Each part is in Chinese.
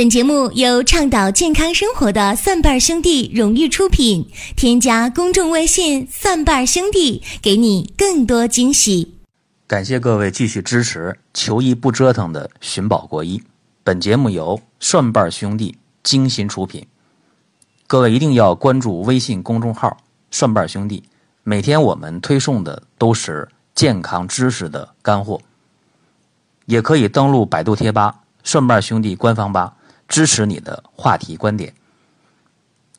本节目由倡导健康生活的蒜瓣兄弟荣誉出品。添加公众微信“蒜瓣兄弟”，给你更多惊喜。感谢各位继续支持求医不折腾的寻宝国医。本节目由蒜瓣兄弟精心出品。各位一定要关注微信公众号“蒜瓣兄弟”，每天我们推送的都是健康知识的干货。也可以登录百度贴吧“蒜瓣兄弟”官方吧。支持你的话题观点。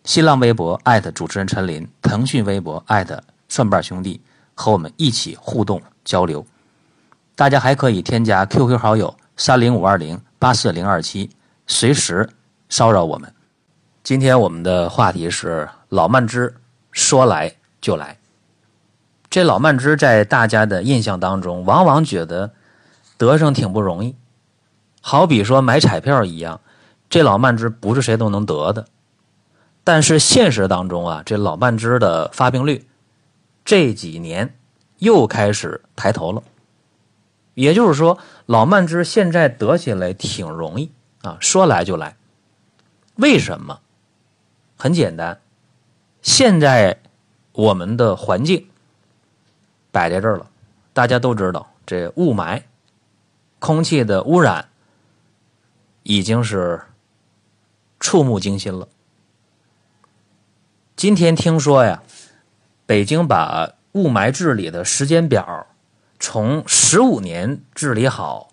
新浪微博艾特主持人陈林，腾讯微博艾特蒜瓣兄弟，和我们一起互动交流。大家还可以添加 QQ 好友三零五二零八四零二七，随时骚扰我们。今天我们的话题是老慢支，说来就来。这老慢支在大家的印象当中，往往觉得得上挺不容易，好比说买彩票一样。这老慢支不是谁都能得的，但是现实当中啊，这老慢支的发病率这几年又开始抬头了。也就是说，老慢支现在得起来挺容易啊，说来就来。为什么？很简单，现在我们的环境摆在这儿了，大家都知道，这雾霾、空气的污染已经是。触目惊心了。今天听说呀，北京把雾霾治理的时间表从十五年治理好，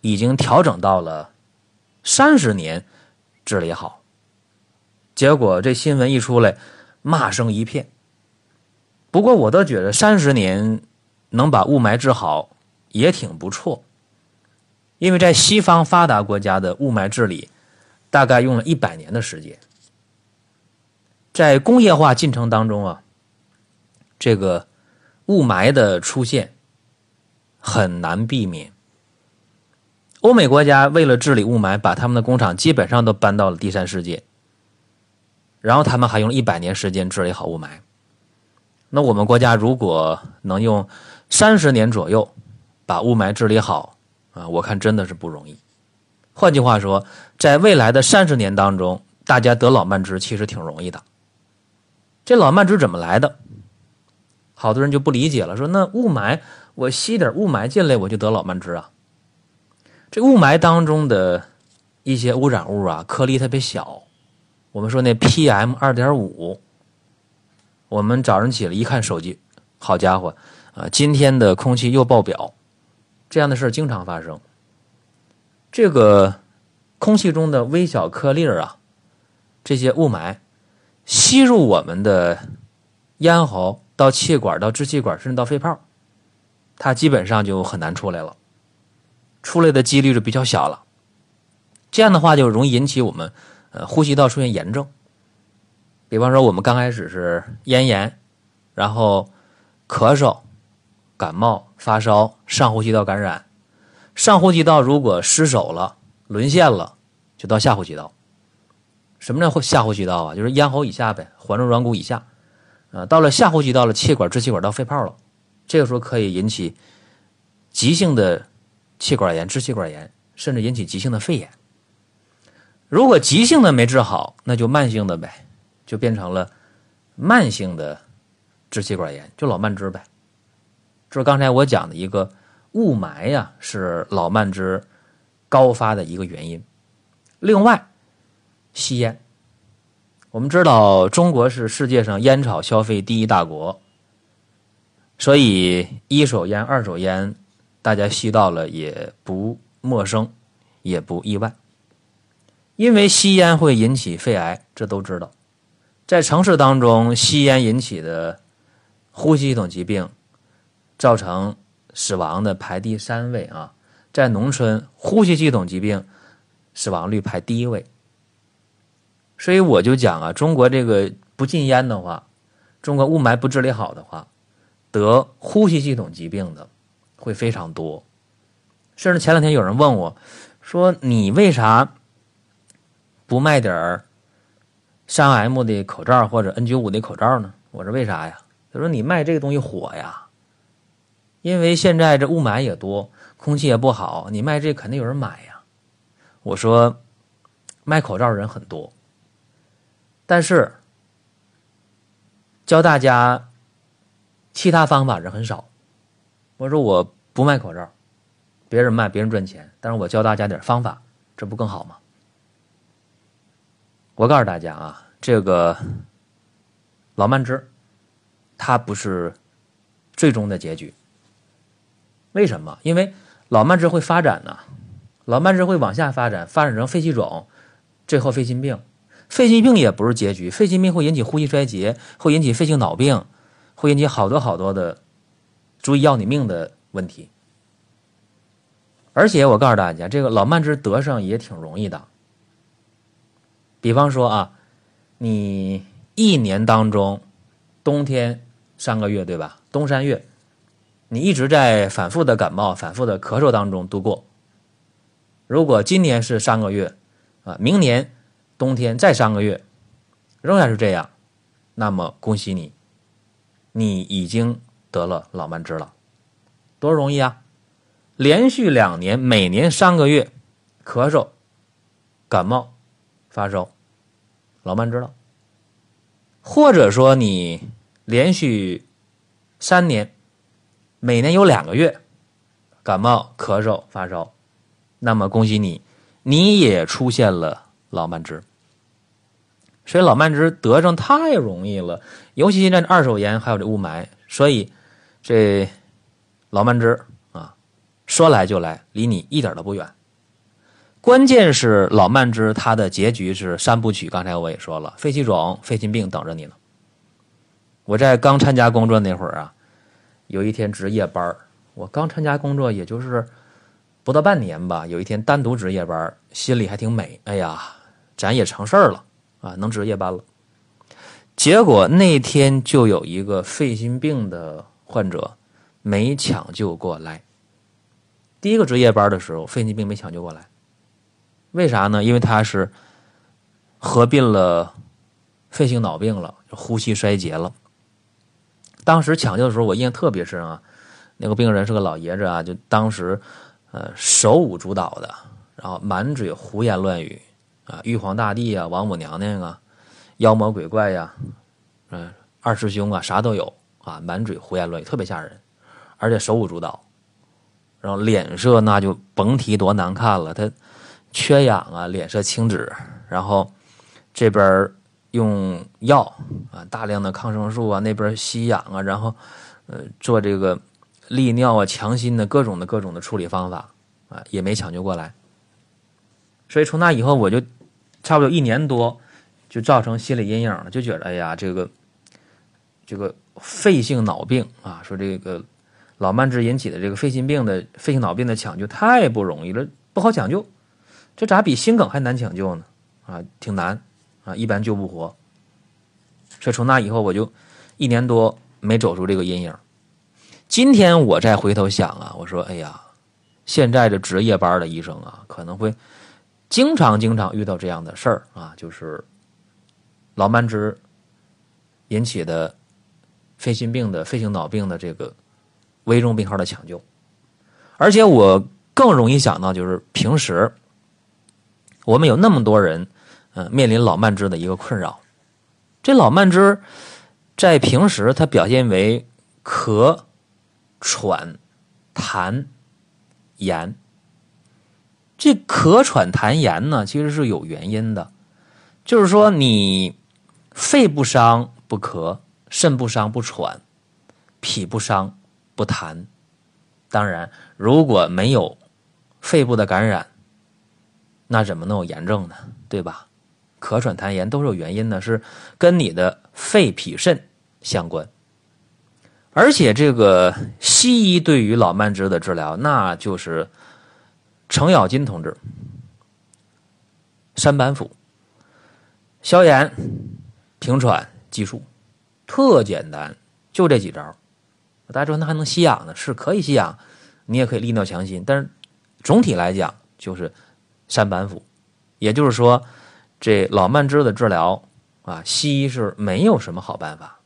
已经调整到了三十年治理好。结果这新闻一出来，骂声一片。不过我倒觉得三十年能把雾霾治好也挺不错，因为在西方发达国家的雾霾治理。大概用了一百年的时间，在工业化进程当中啊，这个雾霾的出现很难避免。欧美国家为了治理雾霾，把他们的工厂基本上都搬到了第三世界，然后他们还用了一百年时间治理好雾霾。那我们国家如果能用三十年左右把雾霾治理好啊，我看真的是不容易。换句话说，在未来的三十年当中，大家得老慢支其实挺容易的。这老慢支怎么来的？好多人就不理解了，说那雾霾，我吸点雾霾进来，我就得老慢支啊？这雾霾当中的一些污染物啊，颗粒特别小。我们说那 PM 二点五，我们早上起来一看手机，好家伙啊，今天的空气又爆表，这样的事经常发生。这个空气中的微小颗粒儿啊，这些雾霾吸入我们的咽喉，到气管、到支气管，甚至到肺泡，它基本上就很难出来了，出来的几率就比较小了。这样的话就容易引起我们呃呼吸道出现炎症。比方说，我们刚开始是咽炎，然后咳嗽、感冒、发烧、上呼吸道感染。上呼吸道如果失守了、沦陷了，就到下呼吸道。什么叫下呼吸道啊？就是咽喉以下呗，环状软骨以下。啊，到了下呼吸道了，气管、支气管到肺泡了，这个时候可以引起急性的气管炎、支气管炎，甚至引起急性的肺炎。如果急性的没治好，那就慢性的呗，就变成了慢性的支气管炎，就老慢支呗。这是刚才我讲的一个。雾霾呀，是老慢支高发的一个原因。另外，吸烟，我们知道中国是世界上烟草消费第一大国，所以一手烟、二手烟，大家吸到了也不陌生，也不意外。因为吸烟会引起肺癌，这都知道。在城市当中，吸烟引起的呼吸系统疾病，造成。死亡的排第三位啊，在农村呼吸系统疾病死亡率排第一位，所以我就讲啊，中国这个不禁烟的话，中国雾霾不治理好的话，得呼吸系统疾病的会非常多。甚至前两天有人问我，说你为啥不卖点儿三 M 的口罩或者 N 九五的口罩呢？我说为啥呀？他说你卖这个东西火呀。因为现在这雾霾也多，空气也不好，你卖这肯定有人买呀。我说，卖口罩人很多，但是教大家其他方法人很少。我说我不卖口罩，别人卖别人赚钱，但是我教大家点方法，这不更好吗？我告诉大家啊，这个老慢支，它不是最终的结局。为什么？因为老慢支会发展呢，老慢支会往下发展，发展成肺气肿。最后肺心病，肺心病也不是结局，肺心病会引起呼吸衰竭，会引起肺性脑病，会引起好多好多的，足以要你命的问题。而且我告诉大家，这个老慢支得上也挺容易的。比方说啊，你一年当中，冬天三个月对吧？冬三月，你一直在反复的感冒、反复的咳嗽当中度过。如果今年是三个月。啊，明年冬天再三个月，仍然是这样，那么恭喜你，你已经得了老慢支了，多容易啊！连续两年，每年三个月，咳嗽、感冒、发烧，老慢支了。或者说你连续三年，每年有两个月，感冒、咳嗽、发烧，那么恭喜你。你也出现了老慢支，所以老慢支得上太容易了，尤其现在二手烟还有这雾霾，所以这老慢支啊，说来就来，离你一点都不远。关键是老慢支它的结局是三部曲，刚才我也说了，肺气肿、肺心病等着你呢。我在刚参加工作那会儿啊，有一天值夜班我刚参加工作，也就是。不到半年吧，有一天单独值夜班，心里还挺美。哎呀，咱也成事儿了啊，能值夜班了。结果那天就有一个肺心病的患者没抢救过来。第一个值夜班的时候，肺心病没抢救过来，为啥呢？因为他是合并了肺性脑病了，呼吸衰竭了。当时抢救的时候，我印象特别深啊，那个病人是个老爷子啊，就当时。呃，手舞足蹈的，然后满嘴胡言乱语啊，玉皇大帝啊，王母娘娘啊，妖魔鬼怪呀，嗯，二师兄啊，啥都有啊，满嘴胡言乱语，特别吓人，而且手舞足蹈，然后脸色那就甭提多难看了，他缺氧啊，脸色青紫，然后这边用药啊，大量的抗生素啊，那边吸氧啊，然后呃做这个。利尿啊，强心的各种的各种的处理方法啊，也没抢救过来。所以从那以后，我就差不多一年多，就造成心理阴影了，就觉得哎呀，这个这个肺性脑病啊，说这个老慢支引起的这个肺心病的肺性脑病的抢救太不容易了，不好抢救，这咋比心梗还难抢救呢？啊，挺难啊，一般救不活。所以从那以后，我就一年多没走出这个阴影。今天我再回头想啊，我说，哎呀，现在的值夜班的医生啊，可能会经常经常遇到这样的事儿啊，就是老慢支引起的肺心病的肺性脑病的这个危重病号的抢救，而且我更容易想到，就是平时我们有那么多人，嗯，面临老慢支的一个困扰，这老慢支在平时它表现为咳。喘、痰、炎，这咳喘痰炎呢，其实是有原因的。就是说，你肺不伤不咳，肾不伤不喘，脾不伤不痰。当然，如果没有肺部的感染，那怎么能有炎症呢？对吧？咳喘痰炎都是有原因的，是跟你的肺脾肾相关。而且这个西医对于老慢支的治疗，那就是程咬金同志三板斧：消炎、平喘、激素，特简单，就这几招。大家说那还能吸氧呢？是可以吸氧，你也可以利尿强心，但是总体来讲就是三板斧。也就是说，这老慢支的治疗啊，西医是没有什么好办法。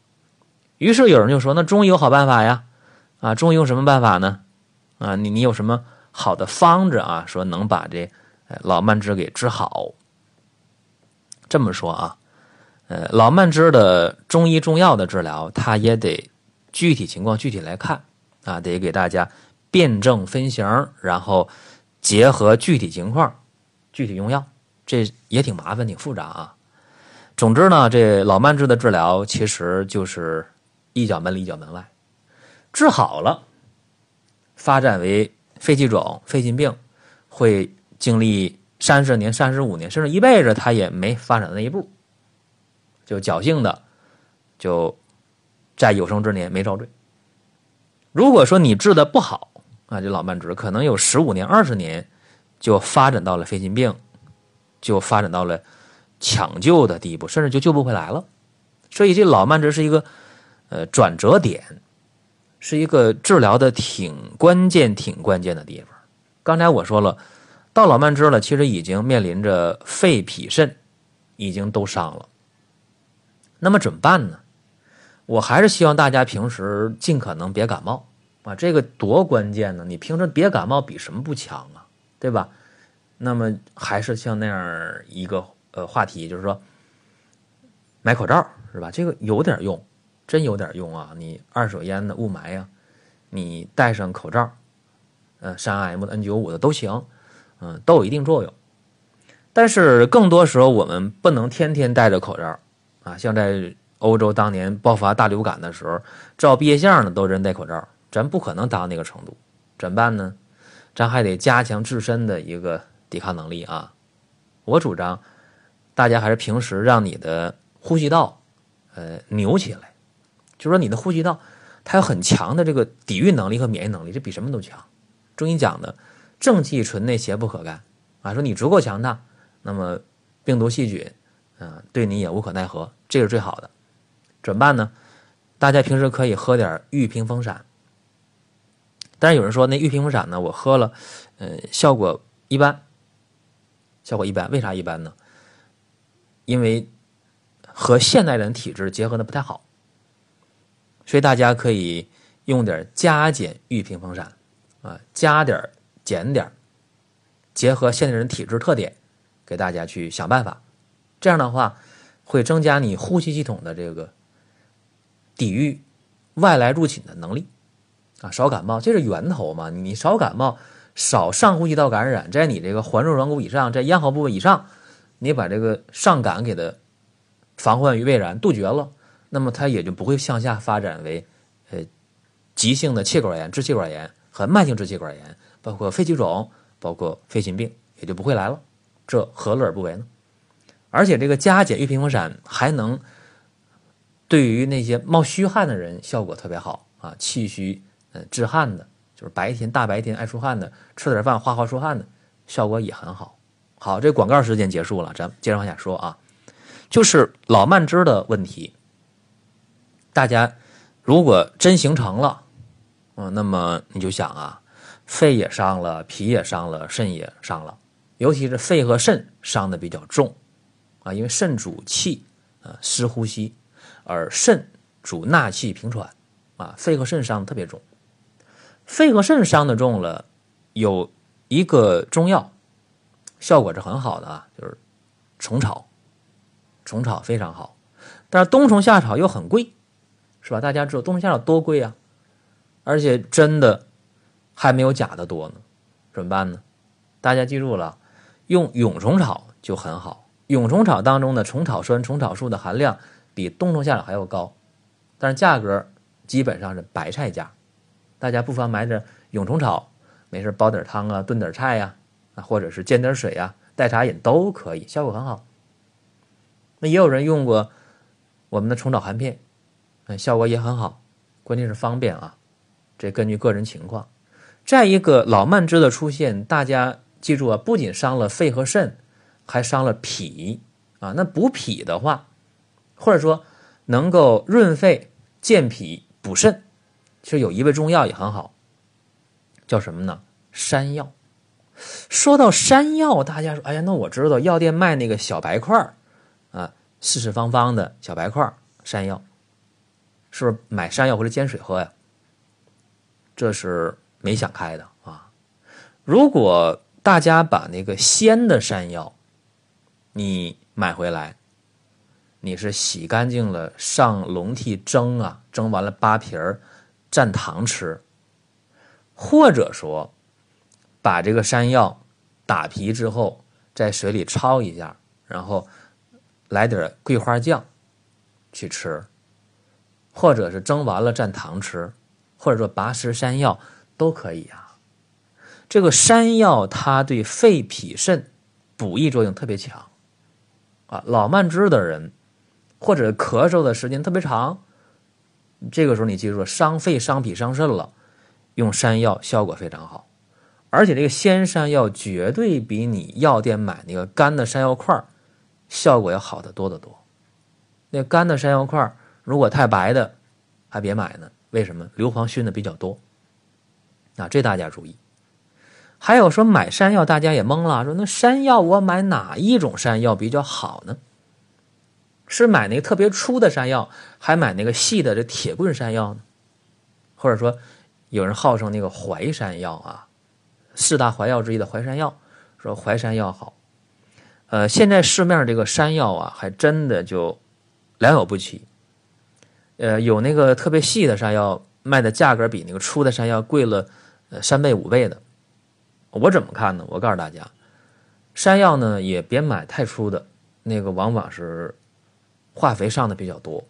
于是有人就说：“那中医有好办法呀，啊，中医用什么办法呢？啊，你你有什么好的方子啊？说能把这老慢支给治好？”这么说啊，呃，老慢支的中医中药的治疗，它也得具体情况具体来看啊，得给大家辨证分型，然后结合具体情况具体用药，这也挺麻烦，挺复杂啊。总之呢，这老慢支的治疗其实就是一脚门里一脚门外，治好了，发展为肺气肿、肺心病，会经历三十年、三十五年，甚至一辈子，他也没发展到那一步，就侥幸的就在有生之年没遭罪。如果说你治的不好啊，这老慢支可能有十五年、二十年就发展到了肺心病，就发展到了。抢救的地步，甚至就救不回来了。所以，这老慢支是一个呃转折点，是一个治疗的挺关键、挺关键的地方。刚才我说了，到老慢支了，其实已经面临着肺、脾、肾已经都伤了。那么怎么办呢？我还是希望大家平时尽可能别感冒啊，这个多关键呢！你平时别感冒，比什么不强啊？对吧？那么还是像那样一个。呃，话题就是说，买口罩是吧？这个有点用，真有点用啊！你二手烟的、雾霾呀，你戴上口罩，呃，三 M 的、N 九五的都行，嗯，都有一定作用。但是更多时候，我们不能天天戴着口罩啊。像在欧洲当年爆发大流感的时候，照毕业相的都人戴口罩，咱不可能达到那个程度，怎么办呢？咱还得加强自身的一个抵抗能力啊！我主张。大家还是平时让你的呼吸道，呃，扭起来，就说你的呼吸道它有很强的这个抵御能力和免疫能力，这比什么都强。中医讲的正气存内，邪不可干啊，说你足够强大，那么病毒细菌，嗯，对你也无可奈何，这是最好的。怎么办呢？大家平时可以喝点玉屏风散，但是有人说那玉屏风散呢，我喝了，呃，效果一般，效果一般，为啥一般呢？因为和现代人体质结合的不太好，所以大家可以用点加减玉屏风散啊，加点减点结合现代人体质特点，给大家去想办法。这样的话，会增加你呼吸系统的这个抵御外来入侵的能力啊，少感冒，这是源头嘛。你少感冒，少上呼吸道感染，在你这个环状软骨以上，在咽喉部位以上。你把这个上感给它防患于未然，杜绝了，那么它也就不会向下发展为呃急性的气管炎、支气管炎和慢性支气管炎，包括肺气肿、包括肺心病，也就不会来了。这何乐而不为呢？而且这个加减玉屏风散还能对于那些冒虚汗的人效果特别好啊，气虚呃致汗的，就是白天大白天爱出汗的，吃点饭哗哗出汗的，效果也很好。好，这广告时间结束了，咱接着往下说啊。就是老慢支的问题，大家如果真形成了，嗯，那么你就想啊，肺也伤了，脾也伤了，肾也伤了，尤其是肺和肾伤的比较重啊，因为肾主气啊，湿呼吸，而肾主纳气平喘啊，肺和肾伤特别重。肺和肾伤的重了，有一个中药。效果是很好的啊，就是虫草，虫草非常好，但是冬虫夏草又很贵，是吧？大家知道冬虫夏草多贵啊，而且真的还没有假的多呢，怎么办呢？大家记住了，用蛹虫草就很好。蛹虫草当中的虫草酸、虫草素的含量比冬虫夏草还要高，但是价格基本上是白菜价。大家不妨买点蛹虫草，没事煲点汤啊，炖点菜呀。啊，或者是煎点水啊，代茶饮都可以，效果很好。那也有人用过我们的虫草含片，嗯，效果也很好，关键是方便啊。这根据个人情况。再一个，老慢支的出现，大家记住啊，不仅伤了肺和肾，还伤了脾啊。那补脾的话，或者说能够润肺、健脾、补肾，其实有一味中药也很好，叫什么呢？山药。说到山药，大家说：“哎呀，那我知道药店卖那个小白块儿啊，四四方方的小白块儿山药，是不是买山药或者煎水喝呀？”这是没想开的啊！如果大家把那个鲜的山药你买回来你是洗干净了上笼屉蒸啊，蒸完了扒皮儿蘸糖吃，或者说把这个山药打皮之后在水里焯一下，然后来点桂花酱去吃，或者是蒸完了蘸糖吃，或者说拔丝山药都可以啊。这个山药它对肺脾肾补益作用特别强啊，老慢支的人。或者咳嗽的时间特别长，这个时候你记住，伤肺、伤脾、伤肾了，用山药效果非常好。而且这个鲜山药绝对比你药店买那个干的山药块效果要好得多得多。那干的山药块如果太白的，还别买呢。为什么？硫磺熏的比较多。啊，这大家注意。还有说买山药，大家也懵了，说那山药我买哪一种山药比较好呢？是买那个特别粗的山药，还买那个细的这铁棍山药呢？或者说，有人号称那个淮山药啊，四大淮药之一的淮山药，说淮山药好。呃，现在市面这个山药啊，还真的就良莠不齐。呃，有那个特别细的山药，卖的价格比那个粗的山药贵了呃三倍五倍的。我怎么看呢？我告诉大家，山药呢也别买太粗的，那个往往是。化肥上的比较多，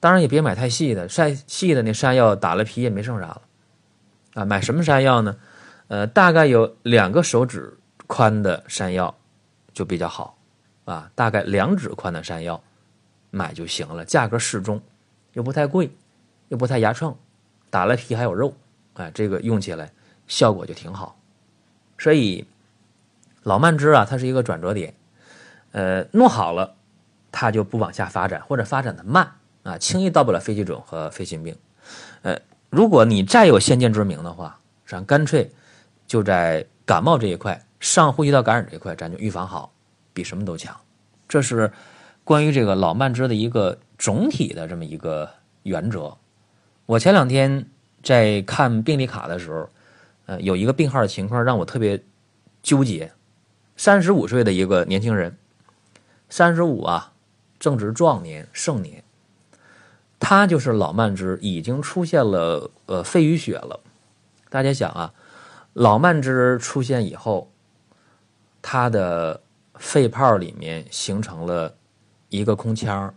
当然也别买太细的，晒细的那山药打了皮也没剩啥了，啊，买什么山药呢？呃，大概有两个手指宽的山药就比较好，啊，大概两指宽的山药买就行了，价格适中，又不太贵，又不太牙秤，打了皮还有肉，哎，这个用起来效果就挺好。所以老慢支啊，它是一个转折点，呃，弄好了。它就不往下发展，或者发展的慢啊，轻易到不了肺气肿和肺心病。呃，如果你再有先见之明的话，咱干脆就在感冒这一块、上呼吸道感染这一块，咱就预防好，比什么都强。这是关于这个老慢支的一个总体的这么一个原则。我前两天在看病历卡的时候，呃，有一个病号的情况让我特别纠结。三十五岁的一个年轻人，三十五啊。正值壮年盛年，他就是老慢支，已经出现了呃肺淤血了。大家想啊，老慢支出现以后，他的肺泡里面形成了一个空腔，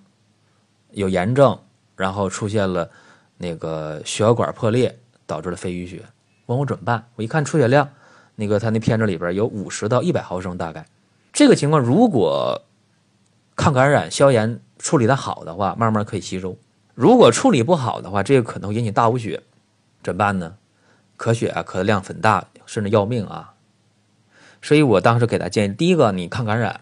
有炎症，然后出现了那个血管破裂，导致了肺淤血。问我怎么办？我一看出血量，那个他那片子里边有五十到一百毫升，大概这个情况如果。抗感染、消炎处理的好的话，慢慢可以吸收；如果处理不好的话，这个可能引起大无血，怎么办呢？咳血啊，咳的量很大，甚至要命啊！所以我当时给他建议：第一个，你抗感染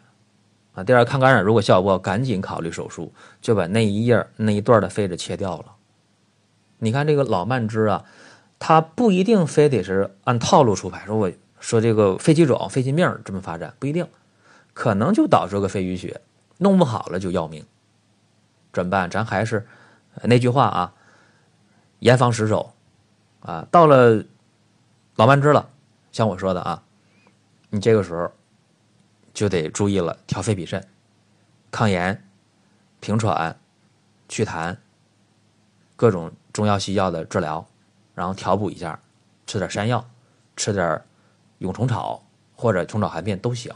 啊；第二，抗感染如果效果不好，赶紧考虑手术，就把那一页那一段的肺子切掉了。你看这个老慢支啊，它不一定非得是按套路出牌，说我说这个肺气肿、肺心病这么发展，不一定，可能就导致个肺淤血。弄不好了就要命，怎么办？咱还是那句话啊，严防死守啊。到了老慢支了，像我说的啊，你这个时候就得注意了，调肺脾肾、抗炎、平喘、祛痰，各种中药西药的治疗，然后调补一下，吃点山药，吃点蛹虫草或者虫草含片都行。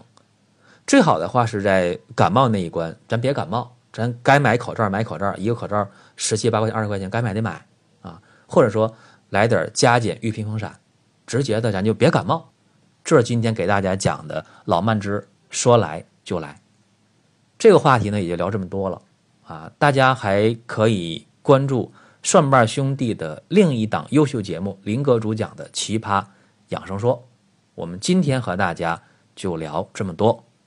最好的话是在感冒那一关，咱别感冒，咱该买口罩买口罩，一个口罩十七八块钱、二十块钱，该买得买啊。或者说来点加减玉屏风散，直接的咱就别感冒。这是今天给大家讲的老慢支，说来就来。这个话题呢也就聊这么多了啊，大家还可以关注蒜瓣兄弟的另一档优秀节目林哥主讲的《奇葩养生说》。我们今天和大家就聊这么多。